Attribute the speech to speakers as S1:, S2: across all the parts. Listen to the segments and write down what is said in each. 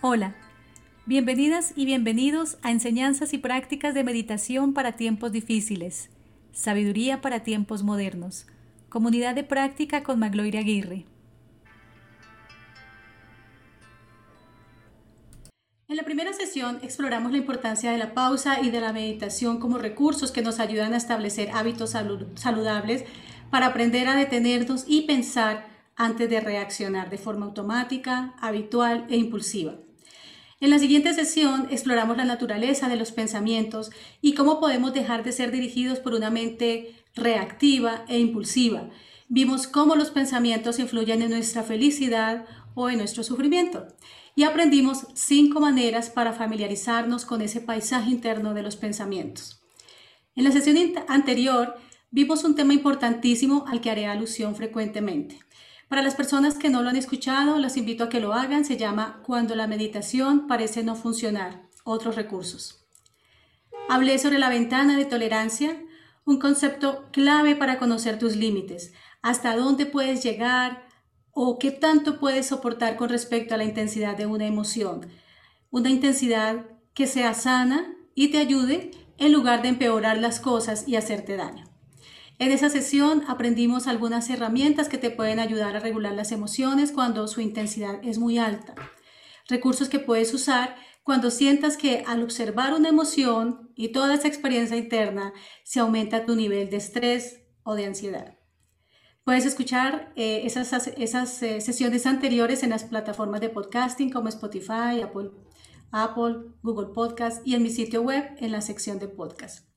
S1: Hola, bienvenidas y bienvenidos a Enseñanzas y Prácticas de Meditación para Tiempos Difíciles, Sabiduría para Tiempos Modernos, Comunidad de Práctica con Magloire Aguirre. En la primera sesión exploramos la importancia de la pausa y de la meditación como recursos que nos ayudan a establecer hábitos saludables para aprender a detenernos y pensar antes de reaccionar de forma automática, habitual e impulsiva. En la siguiente sesión exploramos la naturaleza de los pensamientos y cómo podemos dejar de ser dirigidos por una mente reactiva e impulsiva. Vimos cómo los pensamientos influyen en nuestra felicidad o en nuestro sufrimiento. Y aprendimos cinco maneras para familiarizarnos con ese paisaje interno de los pensamientos. En la sesión anterior vimos un tema importantísimo al que haré alusión frecuentemente. Para las personas que no lo han escuchado, las invito a que lo hagan. Se llama Cuando la meditación parece no funcionar. Otros recursos. Hablé sobre la ventana de tolerancia, un concepto clave para conocer tus límites, hasta dónde puedes llegar o qué tanto puedes soportar con respecto a la intensidad de una emoción. Una intensidad que sea sana y te ayude en lugar de empeorar las cosas y hacerte daño. En esa sesión aprendimos algunas herramientas que te pueden ayudar a regular las emociones cuando su intensidad es muy alta. Recursos que puedes usar cuando sientas que al observar una emoción y toda esa experiencia interna se aumenta tu nivel de estrés o de ansiedad. Puedes escuchar eh, esas, esas eh, sesiones anteriores en las plataformas de podcasting como Spotify, Apple, Apple, Google Podcast y en mi sitio web en la sección de podcast.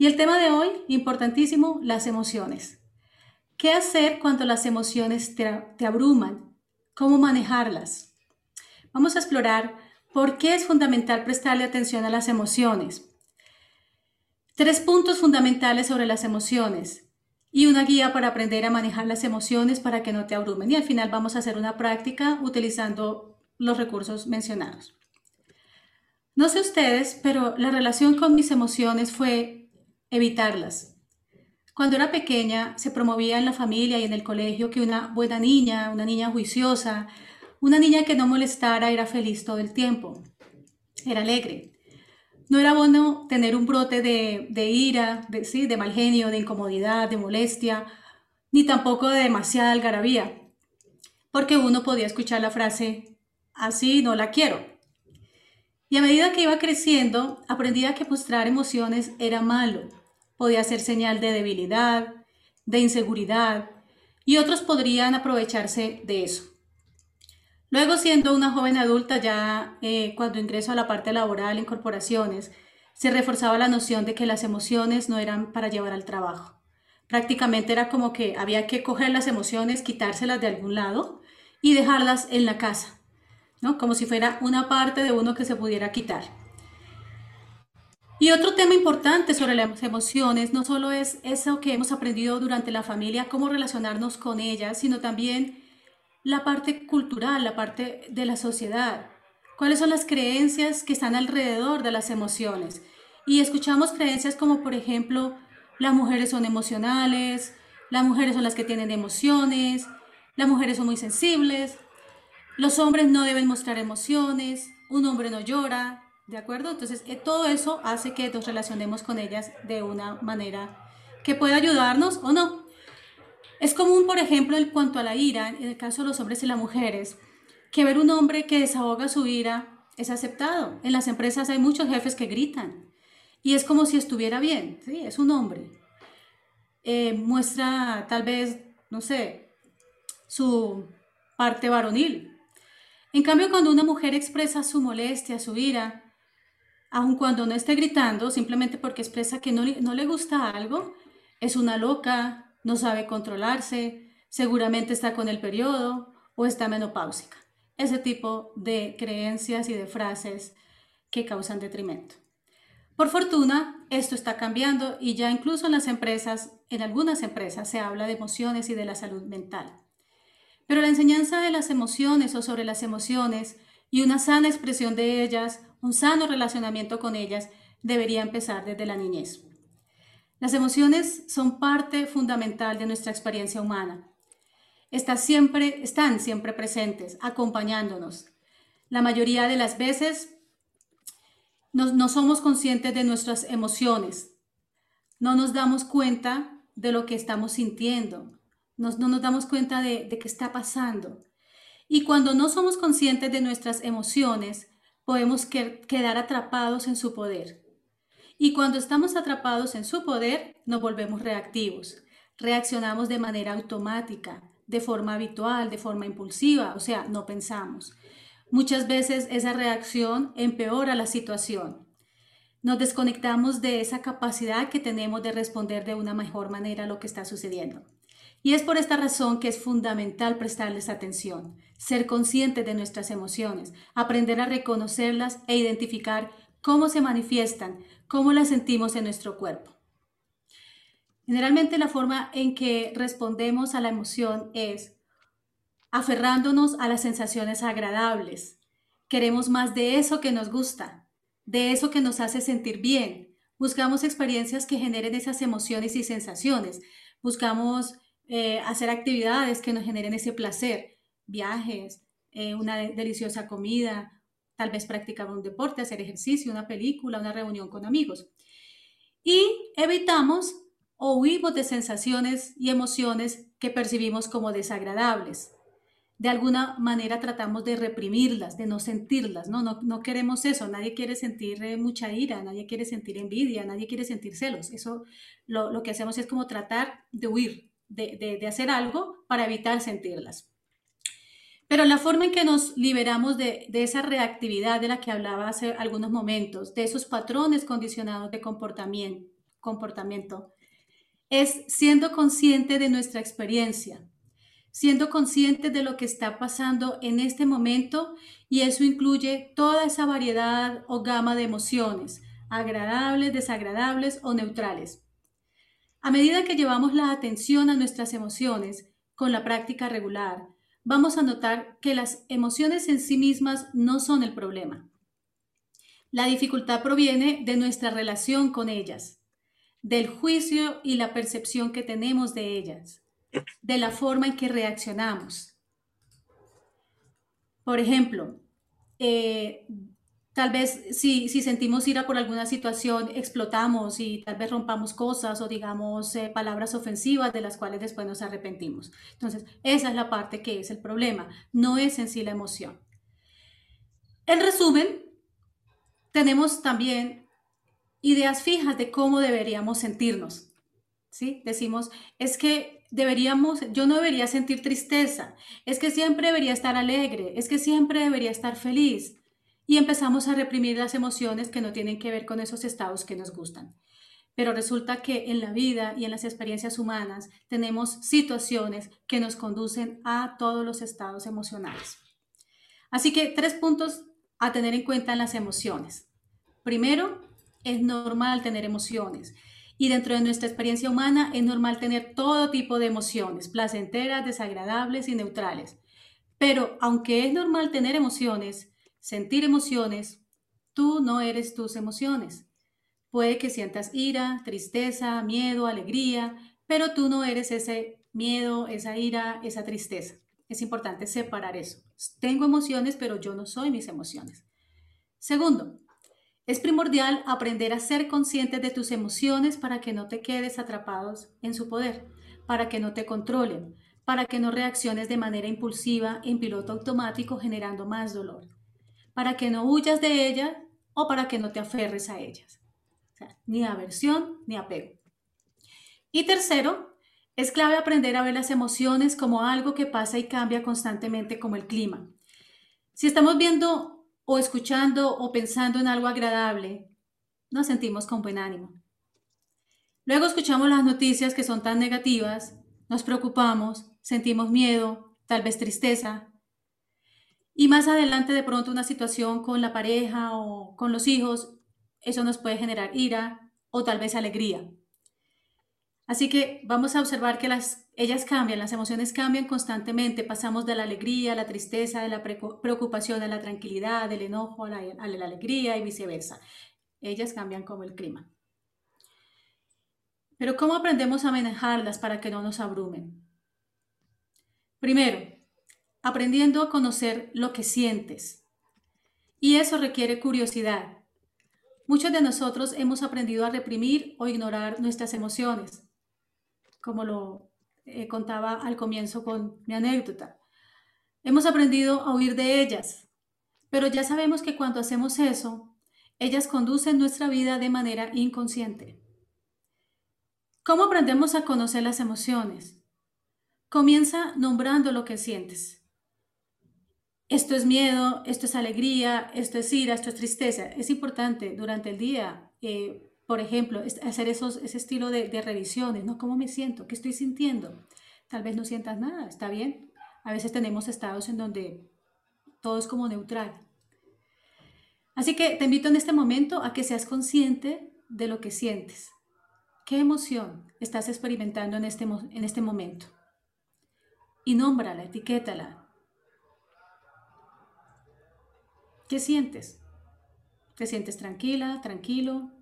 S1: Y el tema de hoy, importantísimo, las emociones. ¿Qué hacer cuando las emociones te, abruman? ¿Cómo manejarlas? Vamos a explorar por qué es fundamental prestarle atención a las emociones. Tres puntos fundamentales sobre las emociones y una guía para aprender a manejar las emociones para que no te abrumen. Y al final vamos a hacer una práctica utilizando los recursos mencionados. No sé ustedes, pero la relación con mis emociones fue evitarlas. Cuando era pequeña se promovía en la familia y en el colegio que una buena niña, una niña juiciosa, una niña que no molestara era feliz todo el tiempo, era alegre. No era bueno tener un brote de, ira, de, ¿sí? de mal genio, de incomodidad, de molestia, ni tampoco de demasiada algarabía, porque uno podía escuchar la frase, así no la quiero. Y a medida que iba creciendo, aprendía que mostrar emociones era malo, podía ser señal de debilidad, de inseguridad, y otros podrían aprovecharse de eso. Luego, siendo una joven adulta, ya eh, cuando ingreso a la parte laboral en corporaciones, se reforzaba la noción de que las emociones no eran para llevar al trabajo. Prácticamente era como que había que coger las emociones, quitárselas de algún lado y dejarlas en la casa, ¿no? Como si fuera una parte de uno que se pudiera quitar. Y otro tema importante sobre las emociones no solo es eso que hemos aprendido durante la familia, cómo relacionarnos con ellas, sino también la parte cultural, la parte de la sociedad. ¿Cuáles son las creencias que están alrededor de las emociones? Y escuchamos creencias como, por ejemplo, las mujeres son emocionales, las mujeres son las que tienen emociones, las mujeres son muy sensibles, los hombres no deben mostrar emociones, un hombre no llora, ¿De acuerdo? Entonces, eh, todo eso hace que nos relacionemos con ellas de una manera que pueda ayudarnos o no. Es común, por ejemplo, en cuanto a la ira, en el caso de los hombres y las mujeres, que ver un hombre que desahoga su ira es aceptado. En las empresas hay muchos jefes que gritan y es como si estuviera bien, ¿sí? Es un hombre. Eh, muestra tal vez, no sé, su parte varonil. En cambio, cuando una mujer expresa su molestia, su ira, aun cuando no esté gritando, simplemente porque expresa que no, le gusta algo, es una loca, no sabe controlarse, seguramente está con el periodo o está menopáusica. Ese tipo de creencias y de frases que causan detrimento. Por fortuna, esto está cambiando y ya incluso en las empresas, en algunas empresas, se habla de emociones y de la salud mental. Pero la enseñanza de las emociones o sobre las emociones y una sana expresión de ellas un sano relacionamiento con ellas debería empezar desde la niñez. Las emociones son parte fundamental de nuestra experiencia humana. Están siempre, están siempre presentes, acompañándonos. La mayoría de las veces no, somos conscientes de nuestras emociones, no nos damos cuenta de lo que estamos sintiendo, no nos damos cuenta de qué está pasando. Y cuando no somos conscientes de nuestras emociones, podemos quedar atrapados en su poder. Y cuando estamos atrapados en su poder, nos volvemos reactivos. Reaccionamos de manera automática, de forma habitual, de forma impulsiva, o sea, no pensamos. Muchas veces esa reacción empeora la situación. Nos desconectamos de esa capacidad que tenemos de responder de una mejor manera a lo que está sucediendo. Y es por esta razón que es fundamental prestarles atención, ser conscientes de nuestras emociones, aprender a reconocerlas e identificar cómo se manifiestan, cómo las sentimos en nuestro cuerpo. Generalmente la forma en que respondemos a la emoción es aferrándonos a las sensaciones agradables. Queremos más de eso que nos gusta, de eso que nos hace sentir bien. Buscamos experiencias que generen esas emociones y sensaciones. Buscamos eh, hacer actividades que nos generen ese placer, viajes, eh, una deliciosa comida, tal vez practicar un deporte, hacer ejercicio, una película, una reunión con amigos. Y evitamos o huimos de sensaciones y emociones que percibimos como desagradables de alguna manera tratamos de reprimirlas, de no sentirlas, ¿no? No, queremos eso, nadie quiere sentir eh, mucha ira, nadie quiere sentir envidia, nadie quiere sentir celos. Eso lo, que hacemos es como tratar de huir, de, hacer algo para evitar sentirlas. Pero la forma en que nos liberamos de, de, esa reactividad de la que hablaba hace algunos momentos, de esos patrones condicionados de comportamiento, comportamiento es siendo consciente de nuestra experiencia, siendo conscientes de lo que está pasando en este momento y eso incluye toda esa variedad o gama de emociones, agradables, desagradables o neutrales. A medida que llevamos la atención a nuestras emociones con la práctica regular, vamos a notar que las emociones en sí mismas no son el problema. La dificultad proviene de nuestra relación con ellas, del juicio y la percepción que tenemos de ellas de la forma en que reaccionamos. Por ejemplo, eh, tal vez si, sentimos ira por alguna situación, explotamos y tal vez rompamos cosas o digamos eh, palabras ofensivas de las cuales después nos arrepentimos. Entonces, esa es la parte que es el problema, no es en sí la emoción. En resumen, tenemos también ideas fijas de cómo deberíamos sentirnos. ¿sí? Decimos, es que deberíamos, yo no debería sentir tristeza, es que siempre debería estar alegre, es que siempre debería estar feliz. Y empezamos a reprimir las emociones que no tienen que ver con esos estados que nos gustan. Pero resulta que en la vida y en las experiencias humanas tenemos situaciones que nos conducen a todos los estados emocionales. Así que tres puntos a tener en cuenta en las emociones. Primero, es normal tener emociones. Y dentro de nuestra experiencia humana es normal tener todo tipo de emociones, placenteras, desagradables y neutrales. Pero aunque es normal tener emociones, sentir emociones, tú no eres tus emociones. Puede que sientas ira, tristeza, miedo, alegría, pero tú no eres ese miedo, esa ira, esa tristeza. Es importante separar eso. Tengo emociones, pero yo no soy mis emociones. Segundo, es primordial aprender a ser consciente de tus emociones para que no te quedes atrapados en su poder, para que no te controlen, para que no reacciones de manera impulsiva en piloto automático generando más dolor, para que no huyas de ellas o para que no te aferres a ellas. ni aversión ni apego. Y tercero, es clave aprender a ver las emociones como algo que pasa y cambia constantemente como el clima. Si estamos viendo o escuchando o pensando en algo agradable, nos sentimos con buen ánimo. Luego escuchamos las noticias que son tan negativas, nos preocupamos, sentimos miedo, tal vez tristeza. Y más adelante de pronto una situación con la pareja o con los hijos, eso nos puede generar ira o tal vez alegría. Así que vamos a observar que las, ellas cambian, las emociones cambian constantemente. Pasamos de la alegría a la tristeza, de la preocupación a la tranquilidad, del enojo a la, a la alegría y viceversa. Ellas cambian como el clima. Pero ¿cómo aprendemos a manejarlas para que no nos abrumen? Primero, aprendiendo a conocer lo que sientes. Y eso requiere curiosidad. Muchos de nosotros hemos aprendido a reprimir o ignorar nuestras emociones, como lo eh, contaba al comienzo con mi anécdota. Hemos aprendido a huir de ellas, pero ya sabemos que cuando hacemos eso, ellas conducen nuestra vida de manera inconsciente. ¿Cómo aprendemos a conocer las emociones? Comienza nombrando lo que sientes. Esto es miedo, esto es alegría, esto es ira, esto es tristeza. Es importante durante el día, eh, por ejemplo, hacer esos, ese estilo de, de revisiones, ¿no? ¿Cómo me siento? ¿Qué estoy sintiendo? Tal vez no sientas nada, está bien. A veces tenemos estados en donde todo es como neutral. Así que te invito en este momento a que seas consciente de lo que sientes. ¿Qué emoción estás experimentando en este, en este momento? Y nómbrala, etiquétala. ¿Qué sientes? ¿Te sientes tranquila, tranquilo?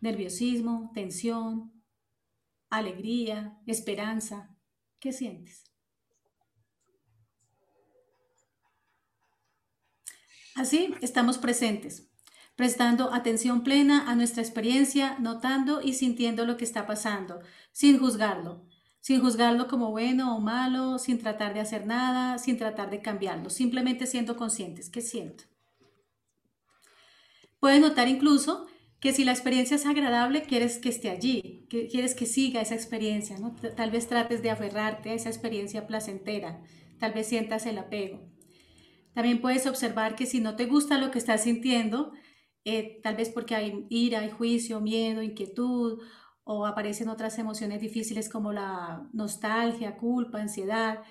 S1: ¿Nerviosismo, tensión, alegría, esperanza? ¿Qué sientes? Así estamos presentes, prestando atención plena a nuestra experiencia, notando y sintiendo lo que está pasando, sin juzgarlo, sin juzgarlo como bueno o malo, sin tratar de hacer nada, sin tratar de cambiarlo, simplemente siendo conscientes. ¿Qué siento? Puedes notar incluso que si la experiencia es agradable, quieres que esté allí, que quieres que siga esa experiencia, ¿no? Tal vez trates de aferrarte a esa experiencia placentera, tal vez sientas el apego. También puedes observar que si no te gusta lo que estás sintiendo, eh, tal vez porque hay ira, hay juicio, miedo, inquietud, o aparecen otras emociones difíciles como la nostalgia, culpa, ansiedad,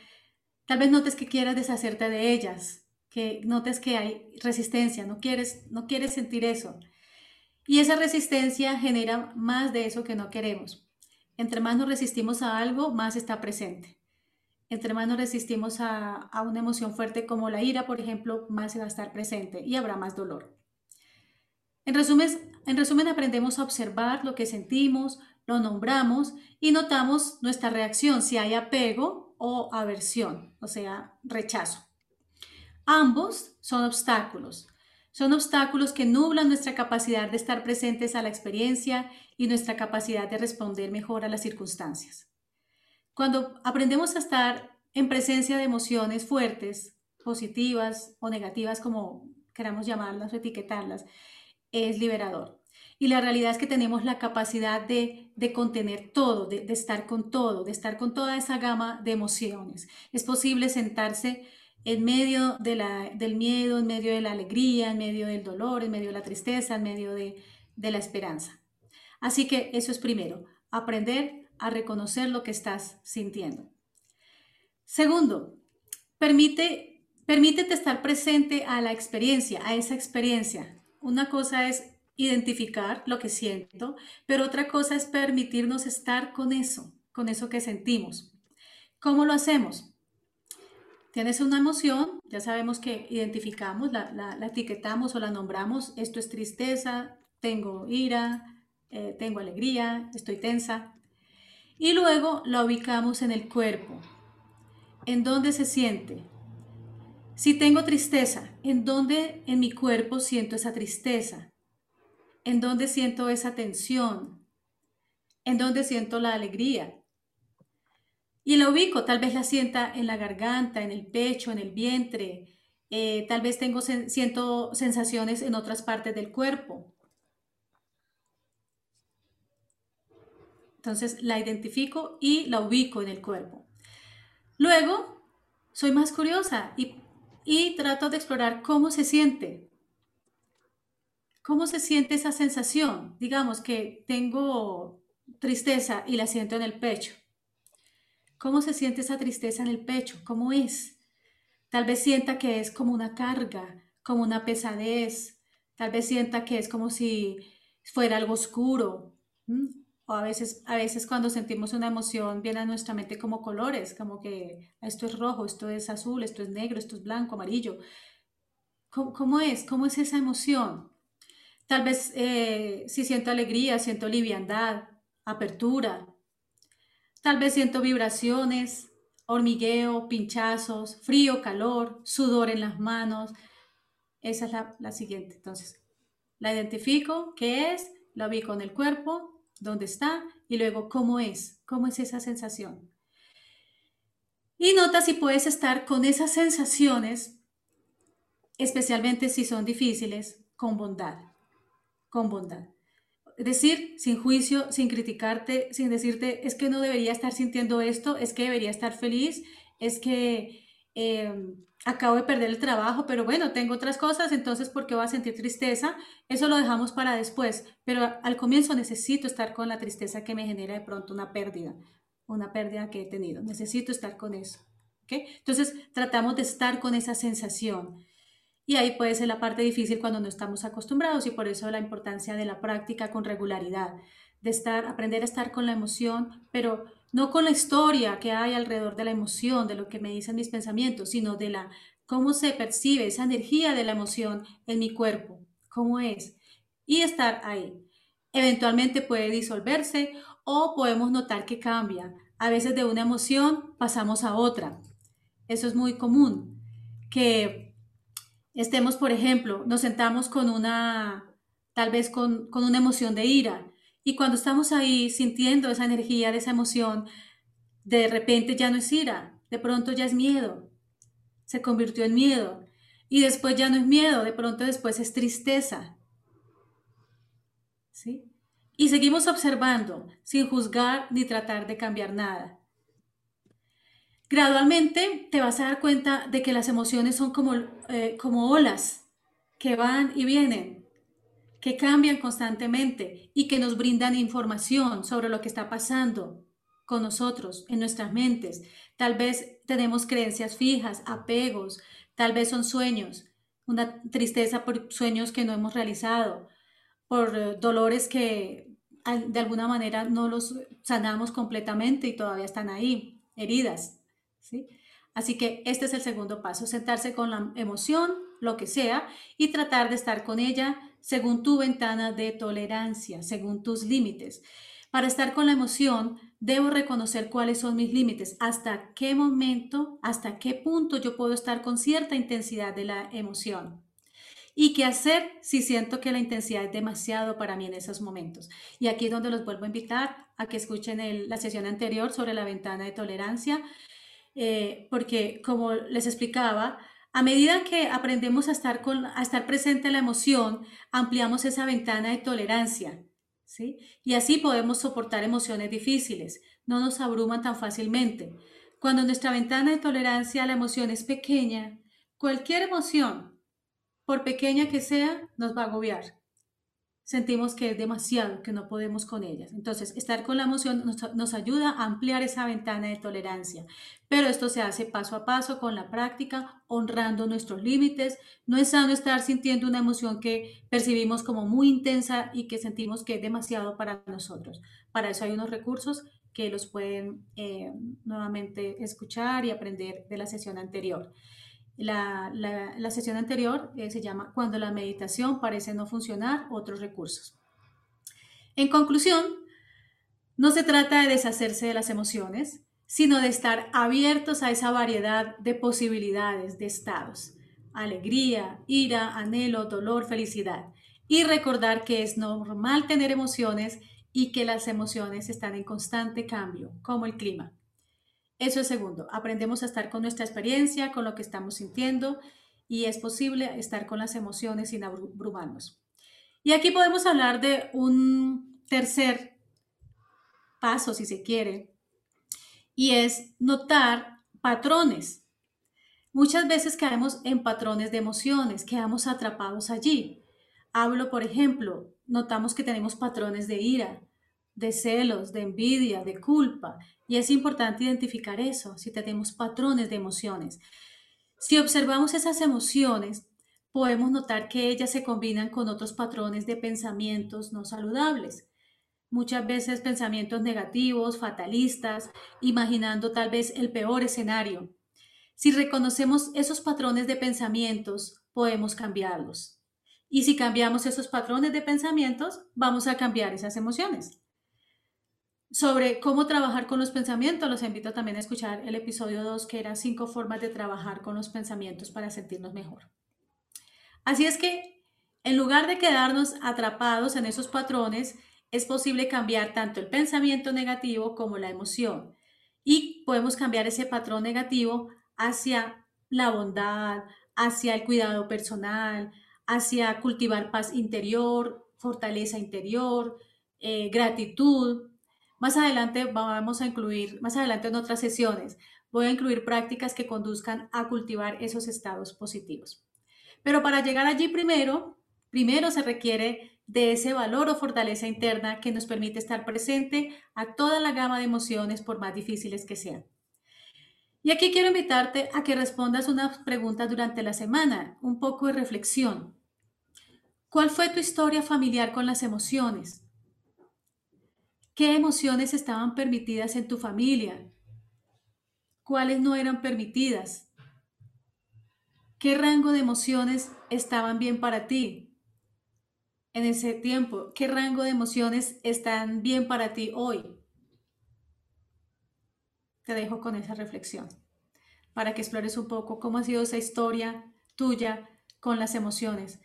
S1: tal vez notes que quieras deshacerte de ellas, que notes que hay resistencia, no quieres, no quieres sentir eso. Y esa resistencia genera más de eso que no queremos. Entre más nos resistimos a algo, más está presente entre más nos resistimos a, una emoción fuerte como la ira, por ejemplo, más se va a estar presente y habrá más dolor. En resumen, en resumen, aprendemos a observar lo que sentimos, lo nombramos y notamos nuestra reacción, si hay apego o aversión, o sea, rechazo. Ambos son obstáculos. Son obstáculos que nublan nuestra capacidad de estar presentes a la experiencia y nuestra capacidad de responder mejor a las circunstancias. Cuando aprendemos a estar en presencia de emociones fuertes, positivas o negativas, como queramos llamarlas o etiquetarlas, es liberador. Y la realidad es que tenemos la capacidad de, contener todo, de, estar con todo, de estar con toda esa gama de emociones. Es posible sentarse en medio de la, del miedo, en medio de la alegría, en medio del dolor, en medio de la tristeza, en medio de, de la esperanza. Así que eso es primero, aprender a reconocer lo que estás sintiendo. Segundo, permite, permítete estar presente a la experiencia, a esa experiencia. Una cosa es identificar lo que siento, pero otra cosa es permitirnos estar con eso, con eso que sentimos. ¿Cómo lo hacemos? Tienes una emoción, ya sabemos que identificamos, la, etiquetamos o la nombramos, esto es tristeza, tengo ira, eh, tengo alegría, estoy tensa. Y luego la ubicamos en el cuerpo. ¿En dónde se siente? Si tengo tristeza, ¿en dónde en mi cuerpo siento esa tristeza? ¿En dónde siento esa tensión? ¿En dónde siento la alegría? Y la ubico, tal vez la sienta en la garganta, en el pecho, en el vientre, eh, tal vez tengo, siento sensaciones en otras partes del cuerpo. Entonces la identifico y la ubico en el cuerpo. Luego, soy más curiosa y, y trato de explorar cómo se siente. ¿Cómo se siente esa sensación? Digamos que tengo tristeza y la siento en el pecho. ¿Cómo se siente esa tristeza en el pecho? ¿Cómo es? Tal vez sienta que es como una carga, como una pesadez. Tal vez sienta que es como si fuera algo oscuro. O a veces, a veces cuando sentimos una emoción viene a nuestra mente como colores, como que esto es rojo, esto es azul, esto es negro, esto es blanco, amarillo. ¿Cómo, es? ¿Cómo es esa emoción? Tal vez eh, si siento alegría, siento liviandad, apertura. Tal vez siento vibraciones, hormigueo, pinchazos, frío, calor, sudor en las manos. Esa es la, la siguiente. Entonces, la identifico, ¿qué es? La ubico en el cuerpo, dónde está y luego cómo es, cómo es esa sensación. Y nota si puedes estar con esas sensaciones, especialmente si son difíciles, con bondad, con bondad. Es decir, sin juicio, sin criticarte, sin decirte, es que no debería estar sintiendo esto, es que debería estar feliz, es que em, acabo de perder el trabajo, pero bueno, tengo otras cosas, entonces ¿por qué voy a sentir tristeza? Eso lo dejamos para después, pero al comienzo necesito estar con la tristeza que me genera de pronto una pérdida, una pérdida que he tenido. Necesito estar con eso. ¿okay? Entonces tratamos de estar con esa sensación. Y ahí puede ser la parte difícil cuando no estamos acostumbrados y por eso la importancia de la práctica con regularidad, de estar, aprender a estar con la emoción, pero no con la historia que hay alrededor de la emoción, de lo que me dicen mis pensamientos, sino de la cómo se percibe esa energía de la emoción en mi cuerpo, cómo es, y estar ahí. Eventualmente puede disolverse o podemos notar que cambia. A veces de una emoción pasamos a otra. Eso es muy común, que estemos, por ejemplo, nos sentamos con una, tal vez con, con una emoción de ira, y cuando estamos ahí sintiendo esa energía de esa emoción, de repente ya no es ira, de pronto ya es miedo, se convirtió en miedo, y después ya no es miedo, de pronto después es tristeza. ¿Sí? Y seguimos observando sin juzgar ni tratar de cambiar nada. Gradualmente te vas a dar cuenta de que las emociones son como, eh, como olas que van y vienen, que cambian constantemente y que nos brindan información sobre lo que está pasando con nosotros en nuestras mentes. Tal vez tenemos creencias fijas, apegos, tal vez son sueños, una tristeza por sueños que no hemos realizado, por eh, dolores que de alguna manera no los sanamos completamente y todavía están ahí, heridas. ¿sí? Así que este es el segundo paso, sentarse con la emoción, lo que sea, y tratar de estar con ella según tu ventana de tolerancia, según tus límites. Para estar con la emoción, debo reconocer cuáles son mis límites, hasta qué momento, hasta qué punto yo puedo estar con cierta intensidad de la emoción. Y qué hacer si siento que la intensidad es demasiado para mí en esos momentos. Y aquí es donde los vuelvo a invitar a que escuchen la sesión anterior sobre la ventana de tolerancia, eh, porque como les explicaba, a medida que aprendemos a estar, con, a estar presente en la emoción, ampliamos esa ventana de tolerancia, ¿sí? Y así podemos soportar emociones difíciles, no nos abruman tan fácilmente. Cuando nuestra ventana de tolerancia a la emoción es pequeña, cualquier emoción, por pequeña que sea, nos va a agobiar sentimos que es demasiado, que no podemos con ellas. Entonces, estar con la emoción nos, ayuda a ampliar esa ventana de tolerancia, pero esto se hace paso a paso con la práctica, honrando nuestros límites. No es sano estar sintiendo una emoción que percibimos como muy intensa y que sentimos que es demasiado para nosotros. Para eso hay unos recursos que los pueden eh, nuevamente escuchar y aprender de la sesión anterior. La, sesión anterior eh, se llama Cuando la meditación parece no funcionar, otros recursos. En conclusión, no se trata de deshacerse de las emociones, sino de estar abiertos a esa variedad de posibilidades, de estados. Alegría, ira, anhelo, dolor, felicidad. Y recordar que es normal tener emociones y que las emociones están en constante cambio, como el clima. Eso es segundo, aprendemos a estar con nuestra experiencia, con lo que estamos sintiendo y es posible estar con las emociones sin abrumarnos. Y aquí podemos hablar de un tercer paso, si se quiere, y es notar patrones. Muchas veces caemos en patrones de emociones, quedamos atrapados allí. Hablo, por ejemplo, notamos que tenemos patrones de ira, de celos, de envidia, de culpa. Y es importante identificar eso, si tenemos patrones de emociones. Si observamos esas emociones, podemos notar que ellas se combinan con otros patrones de pensamientos no saludables. Muchas veces pensamientos negativos, fatalistas, imaginando tal vez el peor escenario. Si reconocemos esos patrones de pensamientos, podemos cambiarlos. Y si cambiamos esos patrones de pensamientos, vamos a cambiar esas emociones sobre cómo trabajar con los pensamientos, los invito también a escuchar el episodio 2, que era cinco formas de trabajar con los pensamientos para sentirnos mejor. Así es que, en lugar de quedarnos atrapados en esos patrones, es posible cambiar tanto el pensamiento negativo como la emoción. Y podemos cambiar ese patrón negativo hacia la bondad, hacia el cuidado personal, hacia cultivar paz interior, fortaleza interior, eh, gratitud. Más adelante vamos a incluir, más adelante en otras sesiones, voy a incluir prácticas que conduzcan a cultivar esos estados positivos. Pero para llegar allí primero, primero se requiere de ese valor o fortaleza interna que nos permite estar presente a toda la gama de emociones por más difíciles que sean. Y aquí quiero invitarte a que respondas unas preguntas durante la semana, un poco de reflexión. ¿Cuál fue tu historia familiar con las emociones? ¿Qué emociones estaban permitidas en tu familia? ¿Cuáles no eran permitidas? ¿Qué rango de emociones estaban bien para ti en ese tiempo? ¿Qué rango de emociones están bien para ti hoy? te dejo con esa reflexión para que explores un poco cómo ha sido esa historia tuya con las emociones,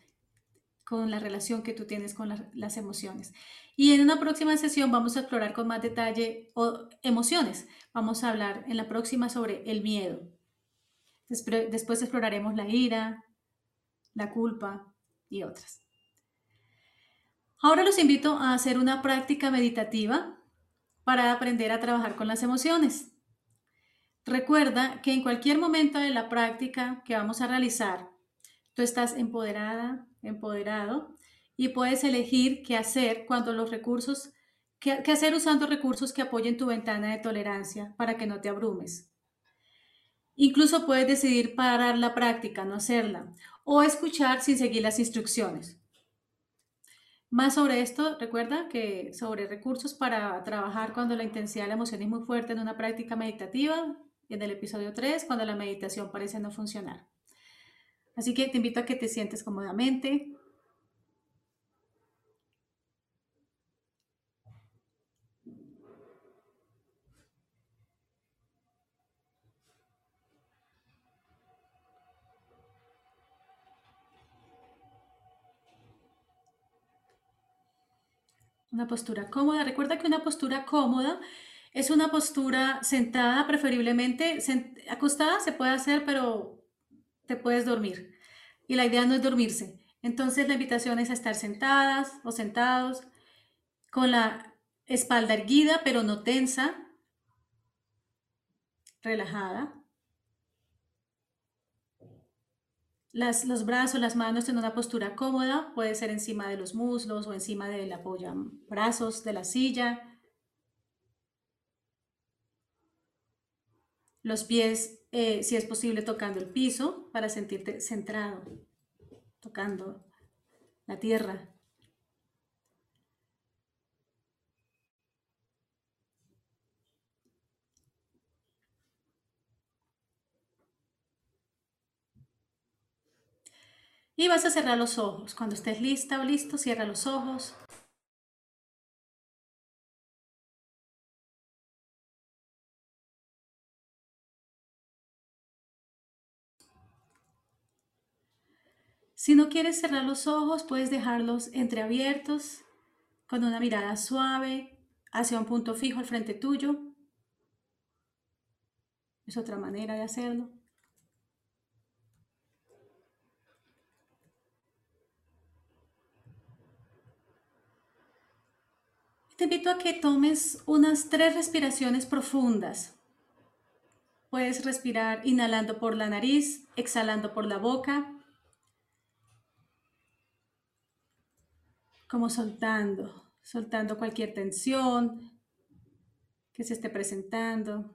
S1: con la relación que tú tienes con las emociones. Y en una próxima sesión vamos a explorar con más detalle emociones. Vamos a hablar en la próxima sobre el miedo. Después exploraremos la ira, la culpa y otras. Ahora los invito a hacer una práctica meditativa para aprender a trabajar con las emociones. Recuerda que en cualquier momento de la práctica que vamos a realizar, tú estás empoderada, empoderado y puedes elegir qué hacer cuando los recursos, qué, hacer usando recursos que apoyen tu ventana de tolerancia para que no te abrumes. Incluso puedes decidir parar la práctica, no hacerla, o escuchar sin seguir las instrucciones. Más sobre esto, recuerda que sobre recursos para trabajar cuando la intensidad de la emoción es muy fuerte en una práctica meditativa, en el episodio 3, cuando la meditación parece no funcionar. Así que te invito a que te sientes cómodamente. Una postura cómoda. Recuerda que una postura cómoda es una postura sentada, preferiblemente acostada se puede hacer, pero te puedes dormir. Y la idea no es dormirse. Entonces la invitación es a estar sentadas o sentados con la espalda erguida, pero no tensa, relajada. Las, los brazos, las manos en una postura cómoda, puede ser encima de los muslos o encima del apoyo brazos de la silla Los pies, eh, si es posible, tocando el piso para sentirte centrado, tocando la tierra. Y vas a cerrar los ojos. Cuando estés lista o listo, cierra los ojos. Si no quieres cerrar los ojos, puedes dejarlos entreabiertos con una mirada suave hacia un punto fijo al frente tuyo. Es otra manera de hacerlo. Te invito a que tomes unas tres respiraciones profundas. Puedes respirar inhalando por la nariz, exhalando por la boca como soltando, soltando cualquier tensión que se esté presentando.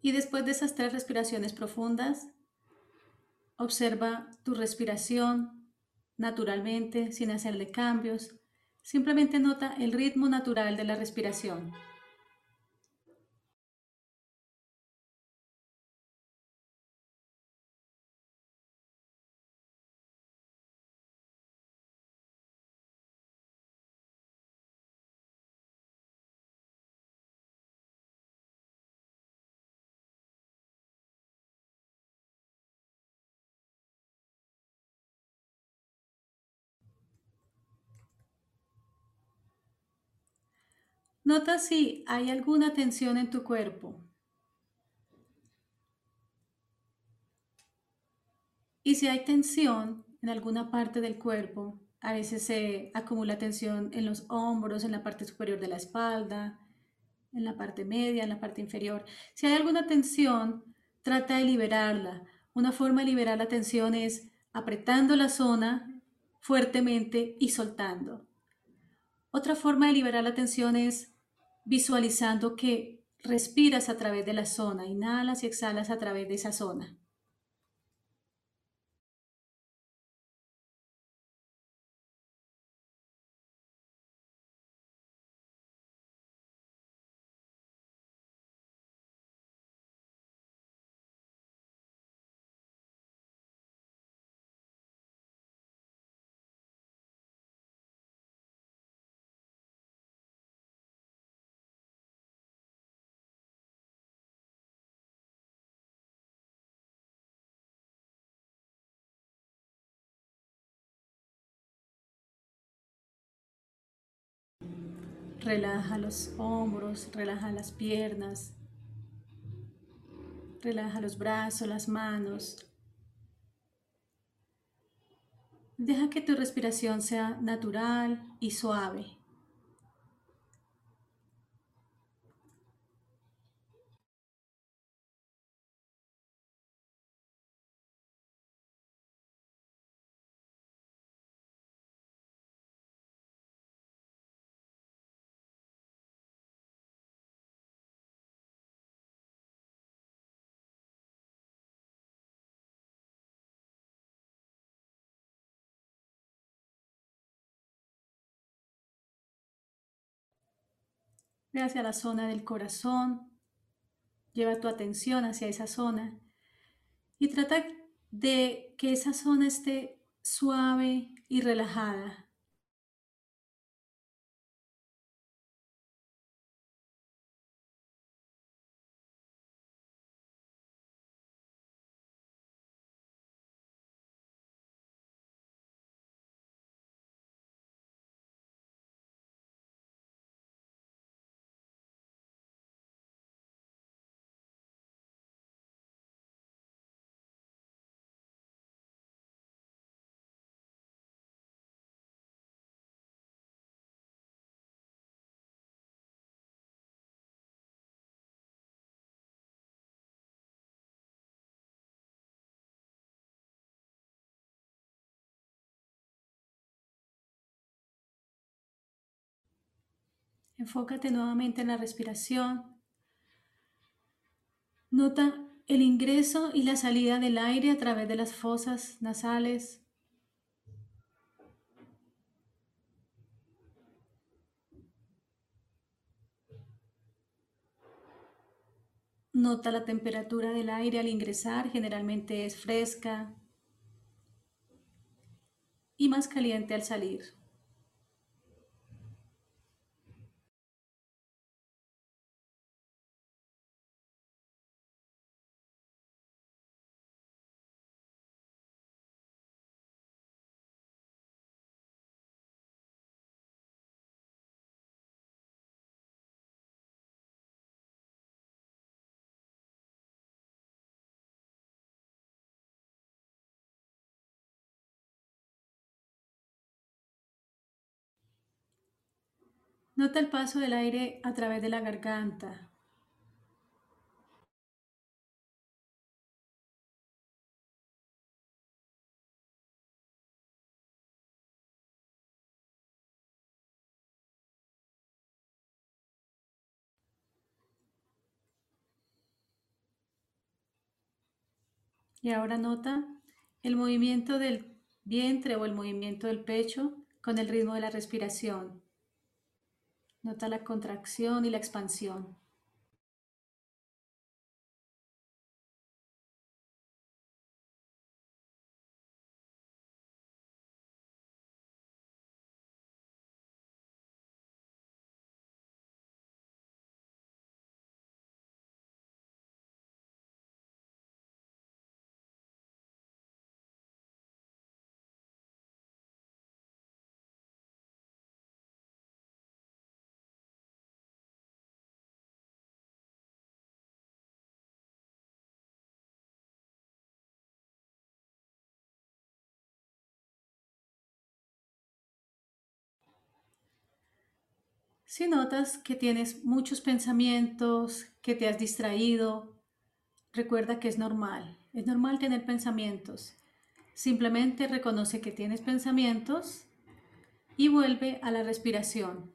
S1: Y después de esas tres respiraciones profundas, observa tu respiración naturalmente, sin hacerle cambios. Simplemente nota el ritmo natural de la respiración. Nota si hay alguna tensión en tu cuerpo. Y si hay tensión en alguna parte del cuerpo, a veces se acumula tensión en los hombros, en la parte superior de la espalda, en la parte media, en la parte inferior. Si hay alguna tensión, trata de liberarla. Una forma de liberar la tensión es apretando la zona fuertemente y soltando. Otra forma de liberar la tensión es visualizando que respiras a través de la zona, inhalas y exhalas a través de esa zona. Relaja los hombros, relaja las piernas, relaja los brazos, las manos. Deja que tu respiración sea natural y suave. Ve hacia la zona del corazón, lleva tu atención hacia esa zona y trata de que esa zona esté suave y relajada. Enfócate nuevamente en la respiración. Nota el ingreso y la salida del aire a través de las fosas nasales. Nota la temperatura del aire al ingresar, generalmente es fresca y más caliente al salir. Nota el paso del aire a través de la garganta. Y ahora nota el movimiento del vientre o el movimiento del pecho con el ritmo de la respiración. Nota la contracción y la expansión. Si notas que tienes muchos pensamientos, que te has distraído, recuerda que es normal. Es normal tener pensamientos. Simplemente reconoce que tienes pensamientos y vuelve a la respiración.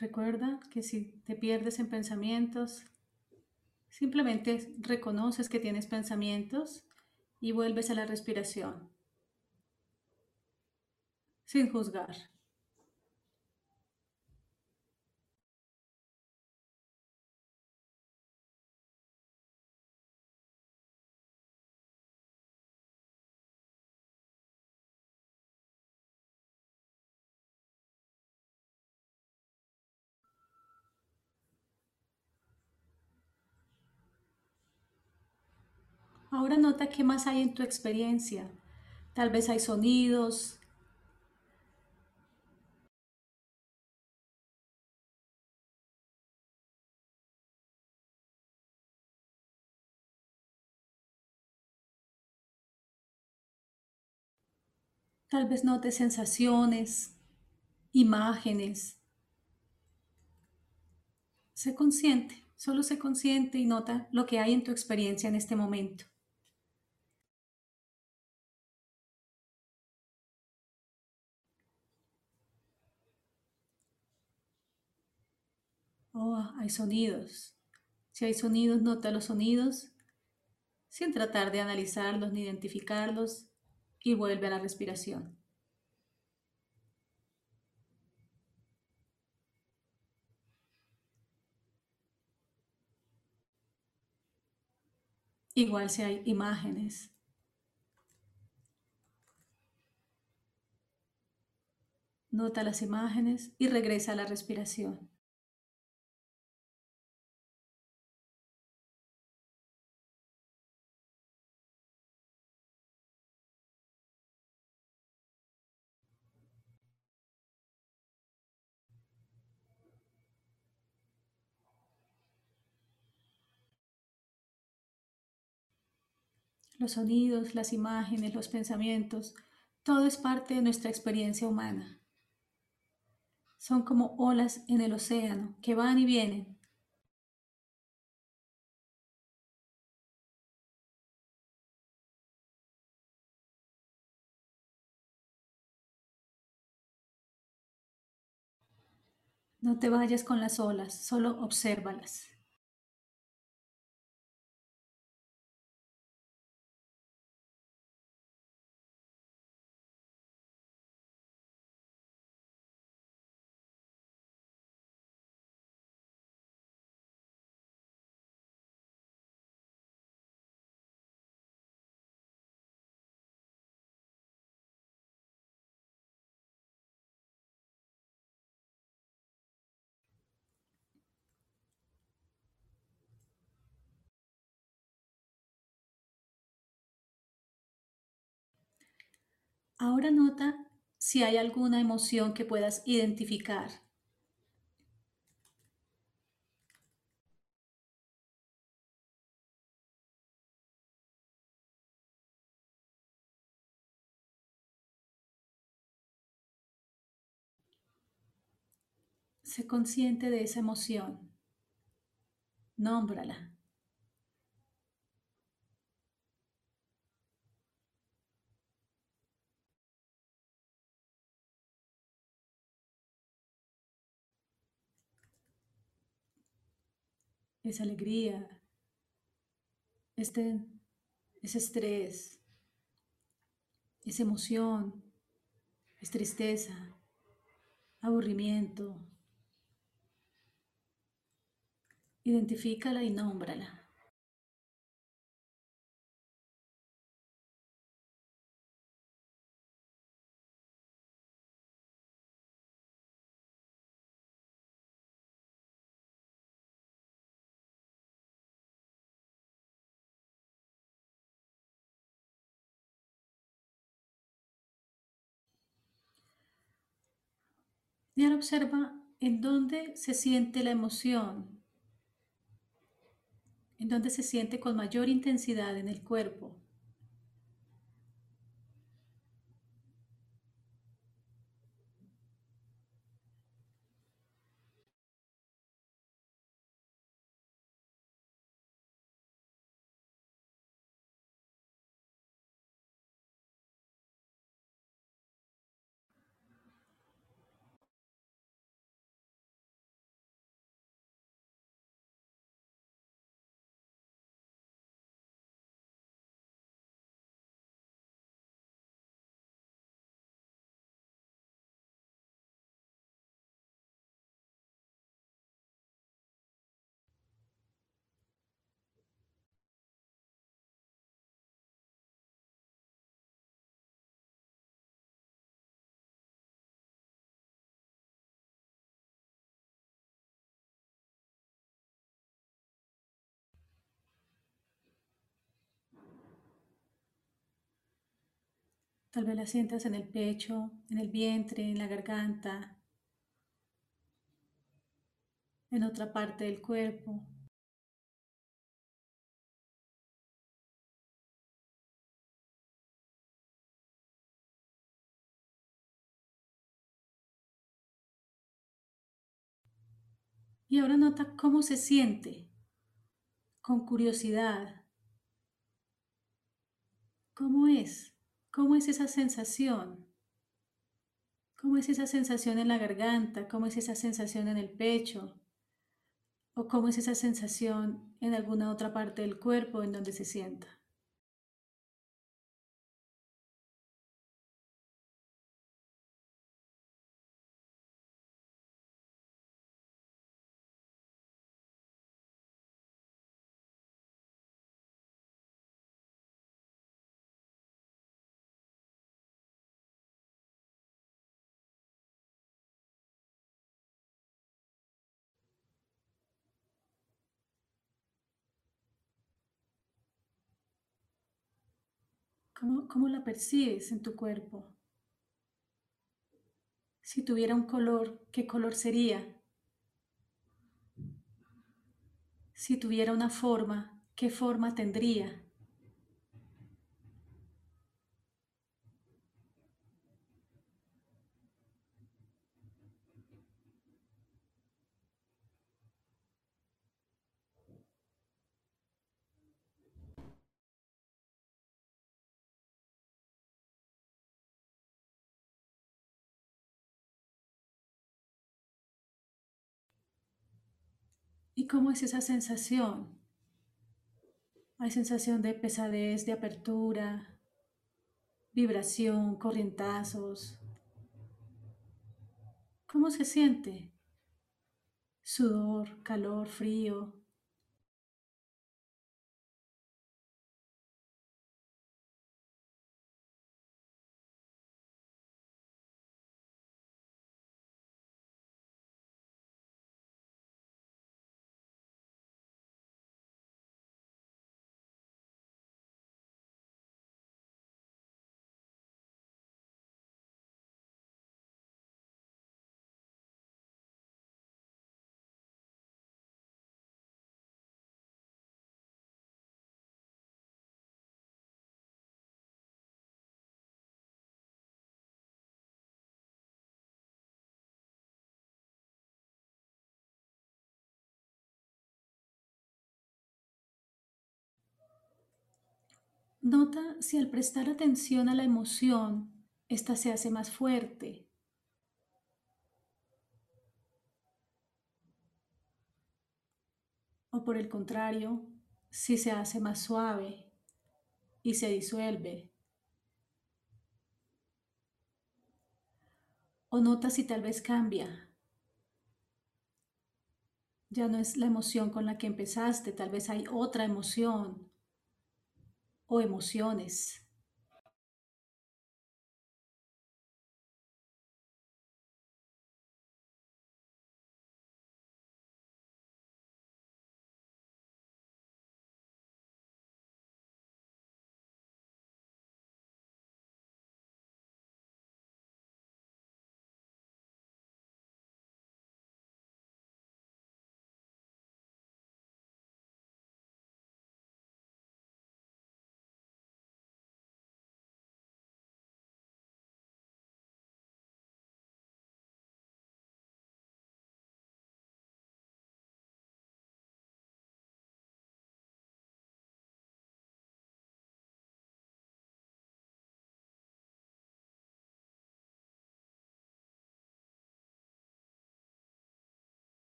S1: Recuerda que si te pierdes en pensamientos, simplemente reconoces que tienes pensamientos y vuelves a la respiración, sin juzgar. Ahora nota qué más hay en tu experiencia. Tal vez hay sonidos. Tal vez notes sensaciones, imágenes. Sé consciente, solo sé consciente y nota lo que hay en tu experiencia en este momento. Oh, hay sonidos. Si hay sonidos, nota los sonidos sin tratar de analizarlos ni identificarlos y vuelve a la respiración. Igual si hay imágenes. Nota las imágenes y regresa a la respiración. Los sonidos, las imágenes, los pensamientos, todo es parte de nuestra experiencia humana. Son como olas en el océano que van y vienen. No te vayas con las olas, solo obsérvalas. Ahora nota si hay alguna emoción que puedas identificar. Sé consciente de esa emoción. Nómbrala. Es alegría, este, es estrés. es emoción, es tristeza, aburrimiento. Identifícala y nómbrala. Y ahora observa en dónde se siente la emoción, en dónde se siente con mayor intensidad en el cuerpo. Tal vez la sientas en el pecho, en el vientre, en la garganta, en otra parte del cuerpo. Y ahora nota cómo se siente, con curiosidad. ¿Cómo es? ¿Cómo es esa sensación? ¿Cómo es esa sensación en la garganta? ¿Cómo es esa sensación en el pecho? ¿O cómo es esa sensación en alguna otra parte del cuerpo en donde se sienta? ¿Cómo, ¿Cómo, la percibes en tu cuerpo? Si tuviera un color, ¿qué color sería? Si tuviera una forma, ¿qué forma tendría? Cómo es esa sensación? Hay sensación de pesadez, de apertura, vibración, corrientazos. ¿Cómo se siente? Sudor, calor, frío. Nota si al prestar atención a la emoción, ésta se hace más fuerte. O por el contrario, si se hace más suave y se disuelve. O nota si tal vez cambia. Ya no es la emoción con la que empezaste, tal vez hay otra emoción o emociones.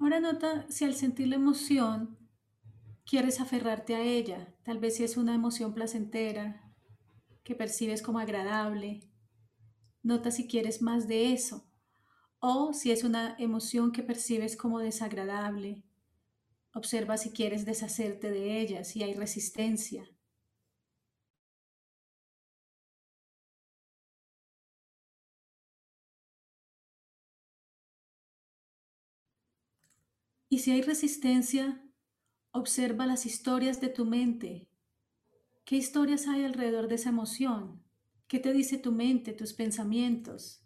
S1: Ahora nota si al sentir la emoción quieres aferrarte a ella, tal vez si es una emoción placentera que percibes como agradable. Nota si quieres más de eso o si es una emoción que percibes como desagradable. Observa si quieres deshacerte de ella, si hay resistencia. Y si hay resistencia, observa las historias de tu mente. ¿Qué historias hay alrededor de esa emoción? ¿Qué te dice tu mente, tus pensamientos?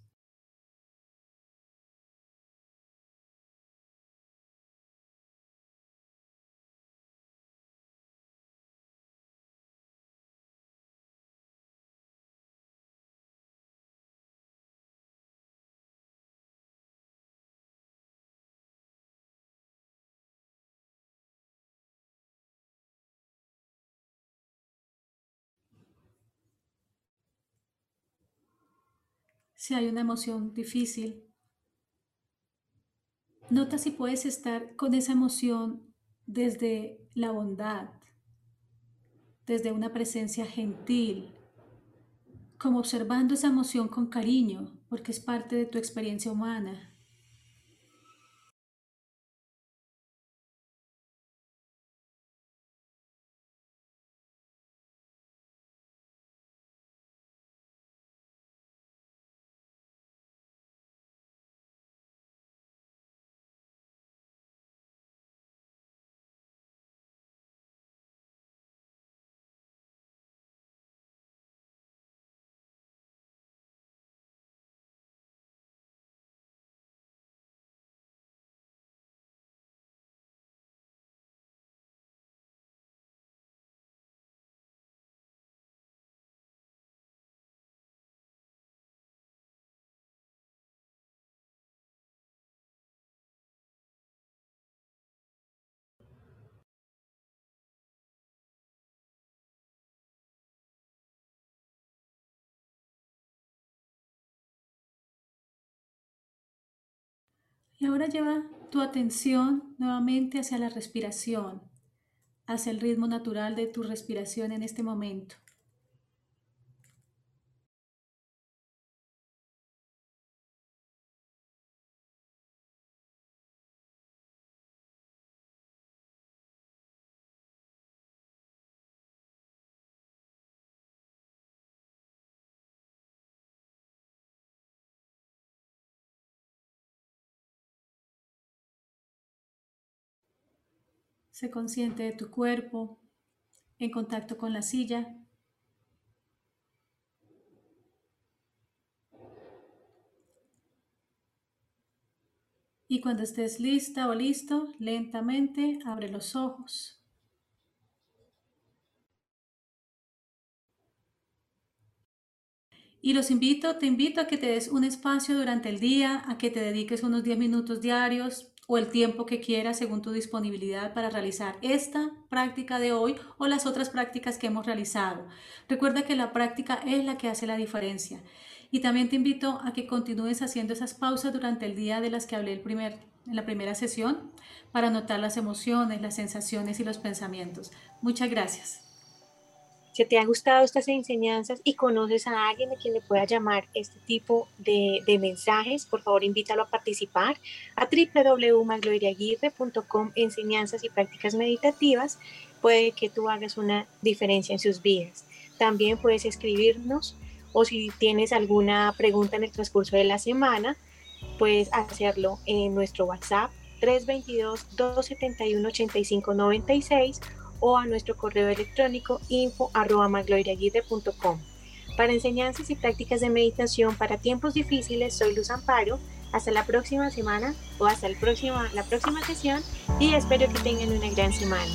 S1: Si hay una emoción difícil. Nota si puedes estar con esa emoción desde la bondad, desde una presencia gentil, como observando esa emoción con cariño, porque es parte de tu experiencia humana. Y ahora lleva tu atención nuevamente hacia la respiración, hacia el ritmo natural de tu respiración en este momento. Consciente de tu cuerpo en contacto con la silla. Y cuando estés lista o listo, lentamente abre los ojos. Y los invito, te invito a que te des un espacio durante el día, a que te dediques unos 10 minutos diarios o el tiempo que quieras según tu disponibilidad para realizar esta práctica de hoy o las otras prácticas que hemos realizado. Recuerda que la práctica es la que hace la diferencia. Y también te invito a que continúes haciendo esas pausas durante el día de las que hablé el primer, en la primera sesión para notar las emociones, las sensaciones y los pensamientos. Muchas gracias.
S2: Si te han gustado estas enseñanzas y conoces a alguien a quien le pueda llamar este tipo de, de mensajes, por favor invítalo a participar a www.magloriaguirre.com enseñanzas y prácticas meditativas. Puede que tú hagas una diferencia en sus vidas. También puedes escribirnos o si tienes alguna pregunta en el transcurso de la semana, puedes hacerlo en nuestro WhatsApp 322-271-8596 o a nuestro correo electrónico info Para enseñanzas y prácticas de meditación para tiempos difíciles, soy Luz Amparo. Hasta la próxima semana o hasta el la próxima sesión y espero que tengan una gran semana.